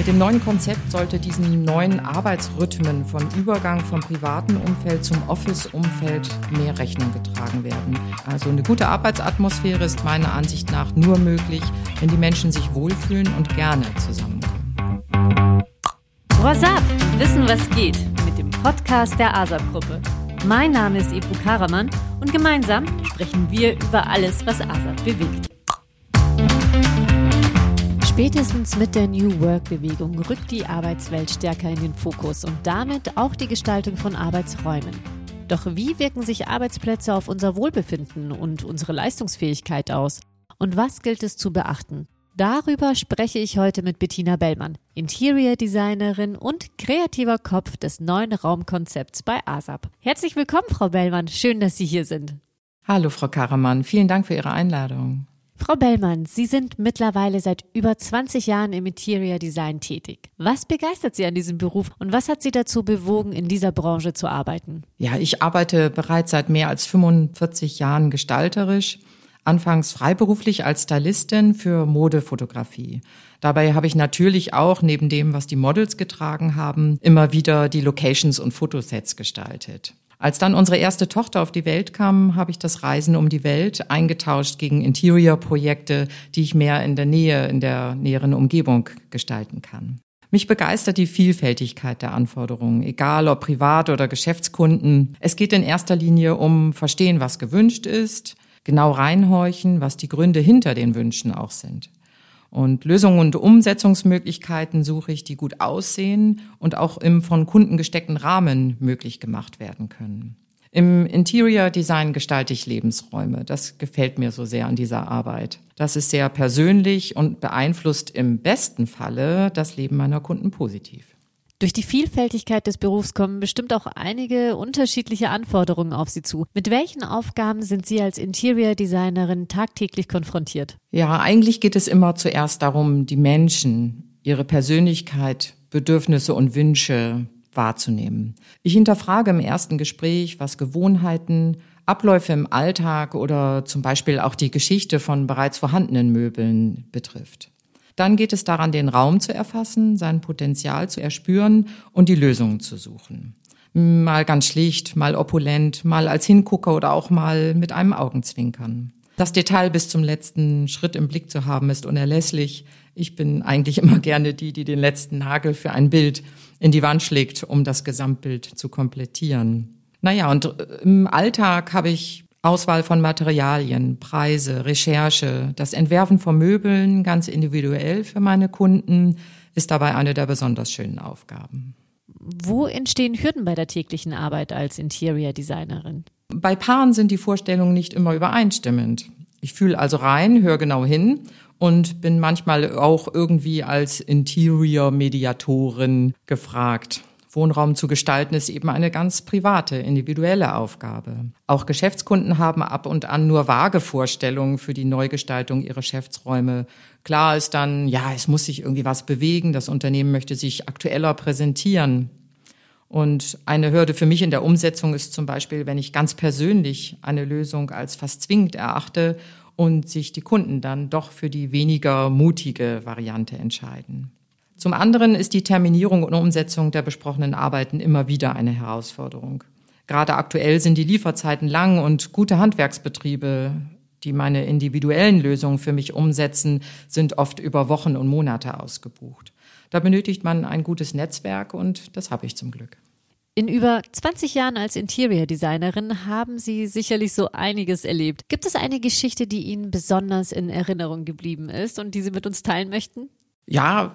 Mit dem neuen Konzept sollte diesen neuen Arbeitsrhythmen von Übergang vom privaten Umfeld zum Office-Umfeld mehr Rechnung getragen werden. Also eine gute Arbeitsatmosphäre ist meiner Ansicht nach nur möglich, wenn die Menschen sich wohlfühlen und gerne zusammenkommen. What's up? Wissen, was geht mit dem Podcast der ASAP-Gruppe. Mein Name ist Ebru Karaman und gemeinsam sprechen wir über alles, was ASAP bewegt. Spätestens mit der New Work-Bewegung rückt die Arbeitswelt stärker in den Fokus und damit auch die Gestaltung von Arbeitsräumen. Doch wie wirken sich Arbeitsplätze auf unser Wohlbefinden und unsere Leistungsfähigkeit aus? Und was gilt es zu beachten? Darüber spreche ich heute mit Bettina Bellmann, Interior Designerin und kreativer Kopf des neuen Raumkonzepts bei ASAP. Herzlich willkommen, Frau Bellmann. Schön, dass Sie hier sind. Hallo, Frau Karamann. Vielen Dank für Ihre Einladung. Frau Bellmann, Sie sind mittlerweile seit über 20 Jahren im Interior Design tätig. Was begeistert Sie an diesem Beruf und was hat Sie dazu bewogen, in dieser Branche zu arbeiten? Ja, ich arbeite bereits seit mehr als 45 Jahren gestalterisch, anfangs freiberuflich als Stylistin für Modefotografie. Dabei habe ich natürlich auch neben dem, was die Models getragen haben, immer wieder die Locations und Fotosets gestaltet. Als dann unsere erste Tochter auf die Welt kam, habe ich das Reisen um die Welt eingetauscht gegen Interior-Projekte, die ich mehr in der Nähe, in der näheren Umgebung gestalten kann. Mich begeistert die Vielfältigkeit der Anforderungen, egal ob Privat- oder Geschäftskunden. Es geht in erster Linie um Verstehen, was gewünscht ist, genau reinhorchen, was die Gründe hinter den Wünschen auch sind. Und Lösungen und Umsetzungsmöglichkeiten suche ich, die gut aussehen und auch im von Kunden gesteckten Rahmen möglich gemacht werden können. Im Interior Design gestalte ich Lebensräume. Das gefällt mir so sehr an dieser Arbeit. Das ist sehr persönlich und beeinflusst im besten Falle das Leben meiner Kunden positiv. Durch die Vielfältigkeit des Berufs kommen bestimmt auch einige unterschiedliche Anforderungen auf Sie zu. Mit welchen Aufgaben sind Sie als Interior Designerin tagtäglich konfrontiert? Ja, eigentlich geht es immer zuerst darum, die Menschen, ihre Persönlichkeit, Bedürfnisse und Wünsche wahrzunehmen. Ich hinterfrage im ersten Gespräch, was Gewohnheiten, Abläufe im Alltag oder zum Beispiel auch die Geschichte von bereits vorhandenen Möbeln betrifft. Dann geht es daran, den Raum zu erfassen, sein Potenzial zu erspüren und die Lösungen zu suchen. Mal ganz schlicht, mal opulent, mal als Hingucker oder auch mal mit einem Augenzwinkern. Das Detail bis zum letzten Schritt im Blick zu haben, ist unerlässlich. Ich bin eigentlich immer gerne die, die den letzten Nagel für ein Bild in die Wand schlägt, um das Gesamtbild zu komplettieren. Naja, und äh, im Alltag habe ich Auswahl von Materialien, Preise, Recherche, das Entwerfen von Möbeln ganz individuell für meine Kunden ist dabei eine der besonders schönen Aufgaben. Wo entstehen Hürden bei der täglichen Arbeit als Interior Designerin? Bei Paaren sind die Vorstellungen nicht immer übereinstimmend. Ich fühle also rein, höre genau hin und bin manchmal auch irgendwie als Interior-Mediatorin gefragt. Wohnraum zu gestalten ist eben eine ganz private, individuelle Aufgabe. Auch Geschäftskunden haben ab und an nur vage Vorstellungen für die Neugestaltung ihrer Geschäftsräume. Klar ist dann, ja, es muss sich irgendwie was bewegen, das Unternehmen möchte sich aktueller präsentieren. Und eine Hürde für mich in der Umsetzung ist zum Beispiel, wenn ich ganz persönlich eine Lösung als fast zwingend erachte und sich die Kunden dann doch für die weniger mutige Variante entscheiden. Zum anderen ist die Terminierung und Umsetzung der besprochenen Arbeiten immer wieder eine Herausforderung. Gerade aktuell sind die Lieferzeiten lang und gute Handwerksbetriebe, die meine individuellen Lösungen für mich umsetzen, sind oft über Wochen und Monate ausgebucht. Da benötigt man ein gutes Netzwerk und das habe ich zum Glück. In über 20 Jahren als Interior Designerin haben Sie sicherlich so einiges erlebt. Gibt es eine Geschichte, die Ihnen besonders in Erinnerung geblieben ist und die Sie mit uns teilen möchten? Ja,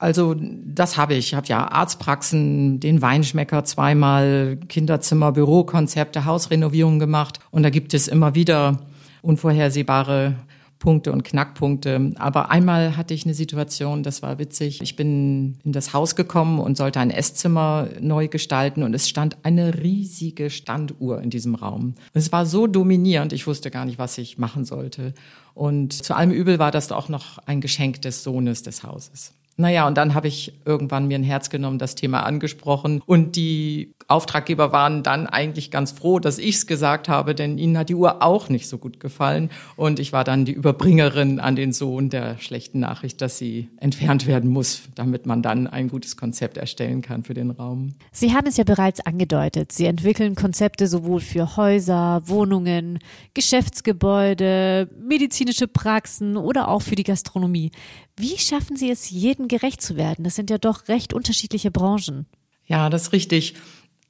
also das habe ich. Ich habe ja Arztpraxen, den Weinschmecker zweimal, Kinderzimmer, Bürokonzepte, Hausrenovierungen gemacht. Und da gibt es immer wieder unvorhersehbare Punkte und Knackpunkte. Aber einmal hatte ich eine Situation, das war witzig. Ich bin in das Haus gekommen und sollte ein Esszimmer neu gestalten und es stand eine riesige Standuhr in diesem Raum. Es war so dominierend, ich wusste gar nicht, was ich machen sollte. Und zu allem Übel war das auch noch ein Geschenk des Sohnes des Hauses. Naja, und dann habe ich irgendwann mir ein Herz genommen, das Thema angesprochen. Und die Auftraggeber waren dann eigentlich ganz froh, dass ich es gesagt habe, denn ihnen hat die Uhr auch nicht so gut gefallen. Und ich war dann die Überbringerin an den Sohn der schlechten Nachricht, dass sie entfernt werden muss, damit man dann ein gutes Konzept erstellen kann für den Raum. Sie haben es ja bereits angedeutet. Sie entwickeln Konzepte sowohl für Häuser, Wohnungen, Geschäftsgebäude, medizinische Praxen oder auch für die Gastronomie. Wie schaffen Sie es, jedem gerecht zu werden? Das sind ja doch recht unterschiedliche Branchen. Ja, das ist richtig.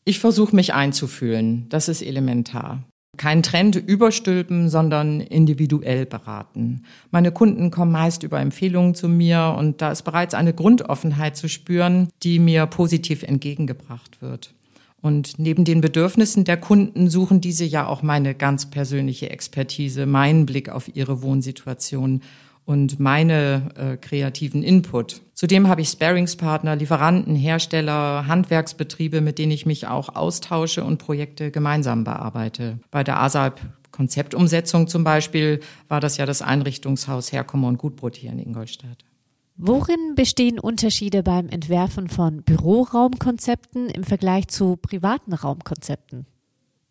Ich versuche mich einzufühlen. Das ist elementar. Kein Trend überstülpen, sondern individuell beraten. Meine Kunden kommen meist über Empfehlungen zu mir und da ist bereits eine Grundoffenheit zu spüren, die mir positiv entgegengebracht wird. Und neben den Bedürfnissen der Kunden suchen diese ja auch meine ganz persönliche Expertise, meinen Blick auf ihre Wohnsituation und meine äh, kreativen Input. Zudem habe ich Sparingspartner, Lieferanten, Hersteller, Handwerksbetriebe, mit denen ich mich auch austausche und Projekte gemeinsam bearbeite. Bei der ASAP Konzeptumsetzung zum Beispiel war das ja das Einrichtungshaus Herkommer und Gutbrot hier in Ingolstadt. Worin bestehen Unterschiede beim Entwerfen von Büroraumkonzepten im Vergleich zu privaten Raumkonzepten?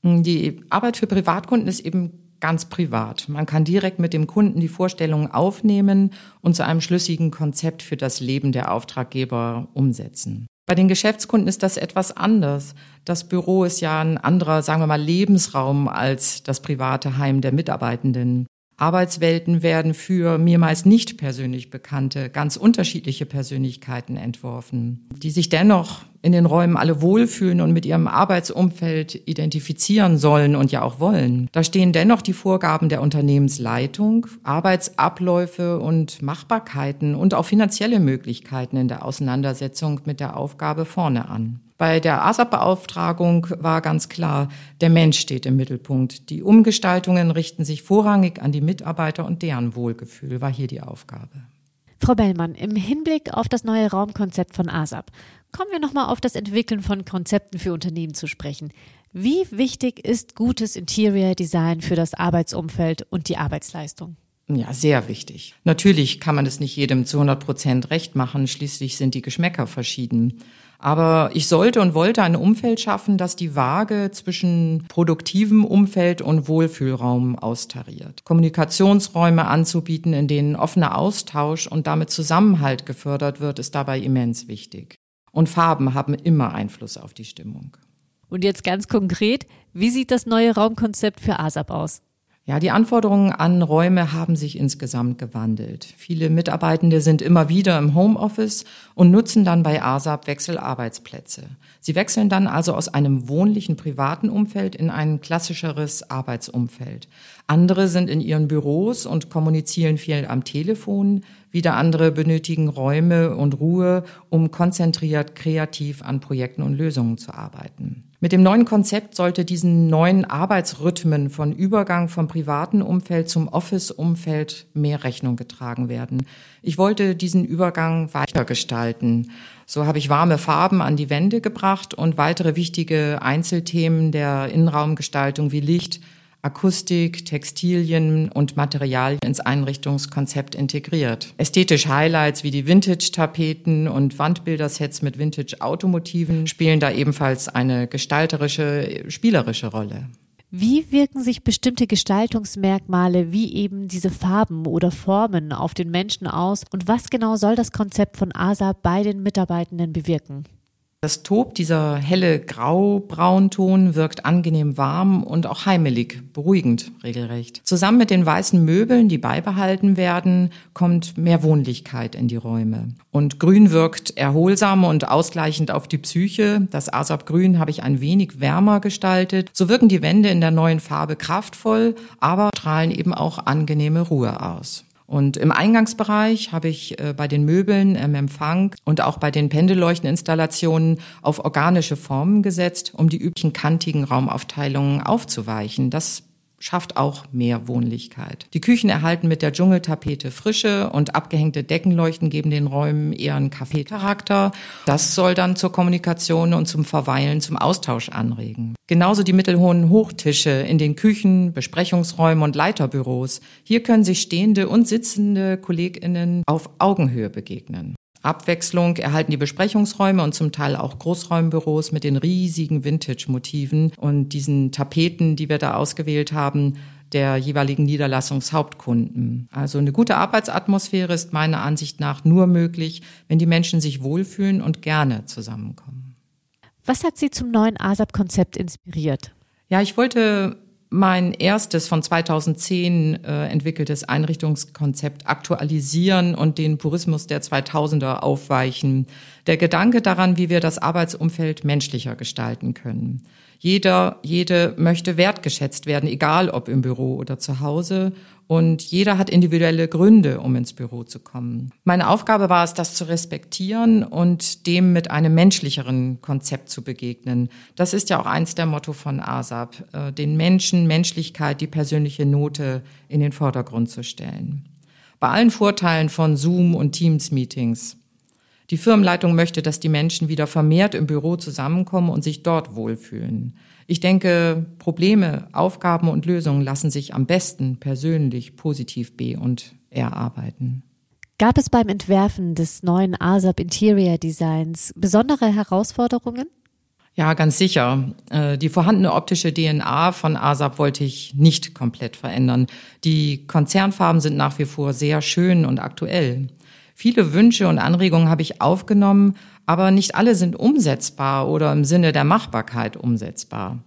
Die Arbeit für Privatkunden ist eben ganz privat. Man kann direkt mit dem Kunden die Vorstellungen aufnehmen und zu einem schlüssigen Konzept für das Leben der Auftraggeber umsetzen. Bei den Geschäftskunden ist das etwas anders. Das Büro ist ja ein anderer, sagen wir mal, Lebensraum als das private Heim der Mitarbeitenden. Arbeitswelten werden für mir meist nicht persönlich bekannte, ganz unterschiedliche Persönlichkeiten entworfen, die sich dennoch in den Räumen alle wohlfühlen und mit ihrem Arbeitsumfeld identifizieren sollen und ja auch wollen. Da stehen dennoch die Vorgaben der Unternehmensleitung, Arbeitsabläufe und Machbarkeiten und auch finanzielle Möglichkeiten in der Auseinandersetzung mit der Aufgabe vorne an. Bei der ASAP-Beauftragung war ganz klar, der Mensch steht im Mittelpunkt. Die Umgestaltungen richten sich vorrangig an die Mitarbeiter und deren Wohlgefühl, war hier die Aufgabe. Frau Bellmann, im Hinblick auf das neue Raumkonzept von ASAP, kommen wir nochmal auf das Entwickeln von Konzepten für Unternehmen zu sprechen. Wie wichtig ist gutes Interior Design für das Arbeitsumfeld und die Arbeitsleistung? Ja, sehr wichtig. Natürlich kann man es nicht jedem zu 100 Prozent recht machen. Schließlich sind die Geschmäcker verschieden. Aber ich sollte und wollte ein Umfeld schaffen, das die Waage zwischen produktivem Umfeld und Wohlfühlraum austariert. Kommunikationsräume anzubieten, in denen offener Austausch und damit Zusammenhalt gefördert wird, ist dabei immens wichtig. Und Farben haben immer Einfluss auf die Stimmung. Und jetzt ganz konkret, wie sieht das neue Raumkonzept für ASAP aus? Ja, die Anforderungen an Räume haben sich insgesamt gewandelt. Viele Mitarbeitende sind immer wieder im Homeoffice und nutzen dann bei ASAP Wechselarbeitsplätze. Sie wechseln dann also aus einem wohnlichen privaten Umfeld in ein klassischeres Arbeitsumfeld. Andere sind in ihren Büros und kommunizieren viel am Telefon. Wieder andere benötigen Räume und Ruhe, um konzentriert kreativ an Projekten und Lösungen zu arbeiten. Mit dem neuen Konzept sollte diesen neuen Arbeitsrhythmen von Übergang vom privaten Umfeld zum Office-Umfeld mehr Rechnung getragen werden. Ich wollte diesen Übergang weiter gestalten. So habe ich warme Farben an die Wände gebracht und weitere wichtige Einzelthemen der Innenraumgestaltung wie Licht, Akustik, Textilien und Materialien ins Einrichtungskonzept integriert. Ästhetisch Highlights wie die Vintage-Tapeten und Wandbildersets mit Vintage-Automotiven spielen da ebenfalls eine gestalterische, spielerische Rolle. Wie wirken sich bestimmte Gestaltungsmerkmale wie eben diese Farben oder Formen auf den Menschen aus und was genau soll das Konzept von ASA bei den Mitarbeitenden bewirken? Das Tob, dieser helle Grau-Braunton, wirkt angenehm warm und auch heimelig, beruhigend regelrecht. Zusammen mit den weißen Möbeln, die beibehalten werden, kommt mehr Wohnlichkeit in die Räume. Und Grün wirkt erholsam und ausgleichend auf die Psyche. Das Asap-Grün habe ich ein wenig wärmer gestaltet. So wirken die Wände in der neuen Farbe kraftvoll, aber strahlen eben auch angenehme Ruhe aus. Und im Eingangsbereich habe ich äh, bei den Möbeln im Empfang und auch bei den Pendelleuchteninstallationen auf organische Formen gesetzt, um die üblichen kantigen Raumaufteilungen aufzuweichen. Das schafft auch mehr Wohnlichkeit. Die Küchen erhalten mit der Dschungeltapete Frische und abgehängte Deckenleuchten geben den Räumen eher einen Kaffeecharakter. Das soll dann zur Kommunikation und zum Verweilen, zum Austausch anregen. Genauso die mittelhohen Hochtische in den Küchen, Besprechungsräumen und Leiterbüros. Hier können sich stehende und sitzende KollegInnen auf Augenhöhe begegnen. Abwechslung erhalten die Besprechungsräume und zum Teil auch Großräumbüros mit den riesigen Vintage-Motiven und diesen Tapeten, die wir da ausgewählt haben, der jeweiligen Niederlassungshauptkunden. Also eine gute Arbeitsatmosphäre ist meiner Ansicht nach nur möglich, wenn die Menschen sich wohlfühlen und gerne zusammenkommen. Was hat Sie zum neuen ASAP-Konzept inspiriert? Ja, ich wollte mein erstes von 2010 äh, entwickeltes Einrichtungskonzept aktualisieren und den Purismus der 2000er aufweichen. Der Gedanke daran, wie wir das Arbeitsumfeld menschlicher gestalten können. Jeder, jede möchte wertgeschätzt werden, egal ob im Büro oder zu Hause. Und jeder hat individuelle Gründe, um ins Büro zu kommen. Meine Aufgabe war es, das zu respektieren und dem mit einem menschlicheren Konzept zu begegnen. Das ist ja auch eins der Motto von ASAP, äh, den Menschen, Menschlichkeit, die persönliche Note in den Vordergrund zu stellen. Bei allen Vorteilen von Zoom und Teams-Meetings die Firmenleitung möchte, dass die Menschen wieder vermehrt im Büro zusammenkommen und sich dort wohlfühlen. Ich denke, Probleme, Aufgaben und Lösungen lassen sich am besten persönlich positiv be- und erarbeiten. Gab es beim Entwerfen des neuen ASAP Interior Designs besondere Herausforderungen? Ja, ganz sicher. Äh, die vorhandene optische DNA von ASAP wollte ich nicht komplett verändern. Die Konzernfarben sind nach wie vor sehr schön und aktuell. Viele Wünsche und Anregungen habe ich aufgenommen, aber nicht alle sind umsetzbar oder im Sinne der Machbarkeit umsetzbar.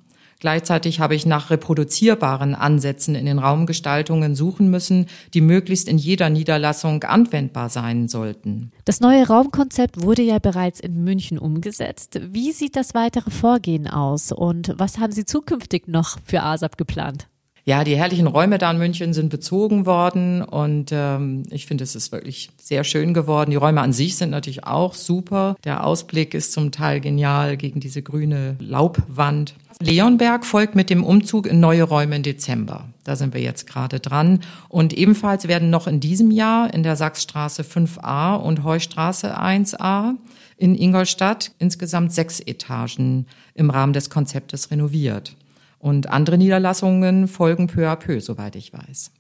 Gleichzeitig habe ich nach reproduzierbaren Ansätzen in den Raumgestaltungen suchen müssen, die möglichst in jeder Niederlassung anwendbar sein sollten. Das neue Raumkonzept wurde ja bereits in München umgesetzt. Wie sieht das weitere Vorgehen aus und was haben Sie zukünftig noch für ASAP geplant? Ja, die herrlichen Räume da in München sind bezogen worden und ähm, ich finde, es ist wirklich sehr schön geworden. Die Räume an sich sind natürlich auch super. Der Ausblick ist zum Teil genial gegen diese grüne Laubwand. Leonberg folgt mit dem Umzug in neue Räume im Dezember. Da sind wir jetzt gerade dran. Und ebenfalls werden noch in diesem Jahr in der Sachsstraße 5a und Heustraße 1a in Ingolstadt insgesamt sechs Etagen im Rahmen des Konzeptes renoviert. Und andere Niederlassungen folgen peu à peu, soweit ich weiß.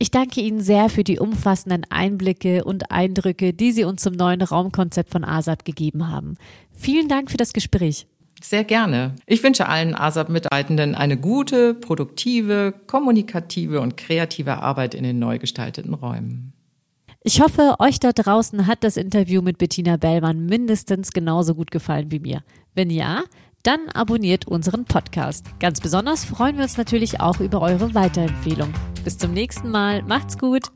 Ich danke Ihnen sehr für die umfassenden Einblicke und Eindrücke, die Sie uns zum neuen Raumkonzept von ASAP gegeben haben. Vielen Dank für das Gespräch. Sehr gerne. Ich wünsche allen ASAP-Mitarbeitenden eine gute, produktive, kommunikative und kreative Arbeit in den neu gestalteten Räumen. Ich hoffe, euch da draußen hat das Interview mit Bettina Bellmann mindestens genauso gut gefallen wie mir. Wenn ja, dann abonniert unseren Podcast. Ganz besonders freuen wir uns natürlich auch über eure Weiterempfehlung. Bis zum nächsten Mal. Macht's gut.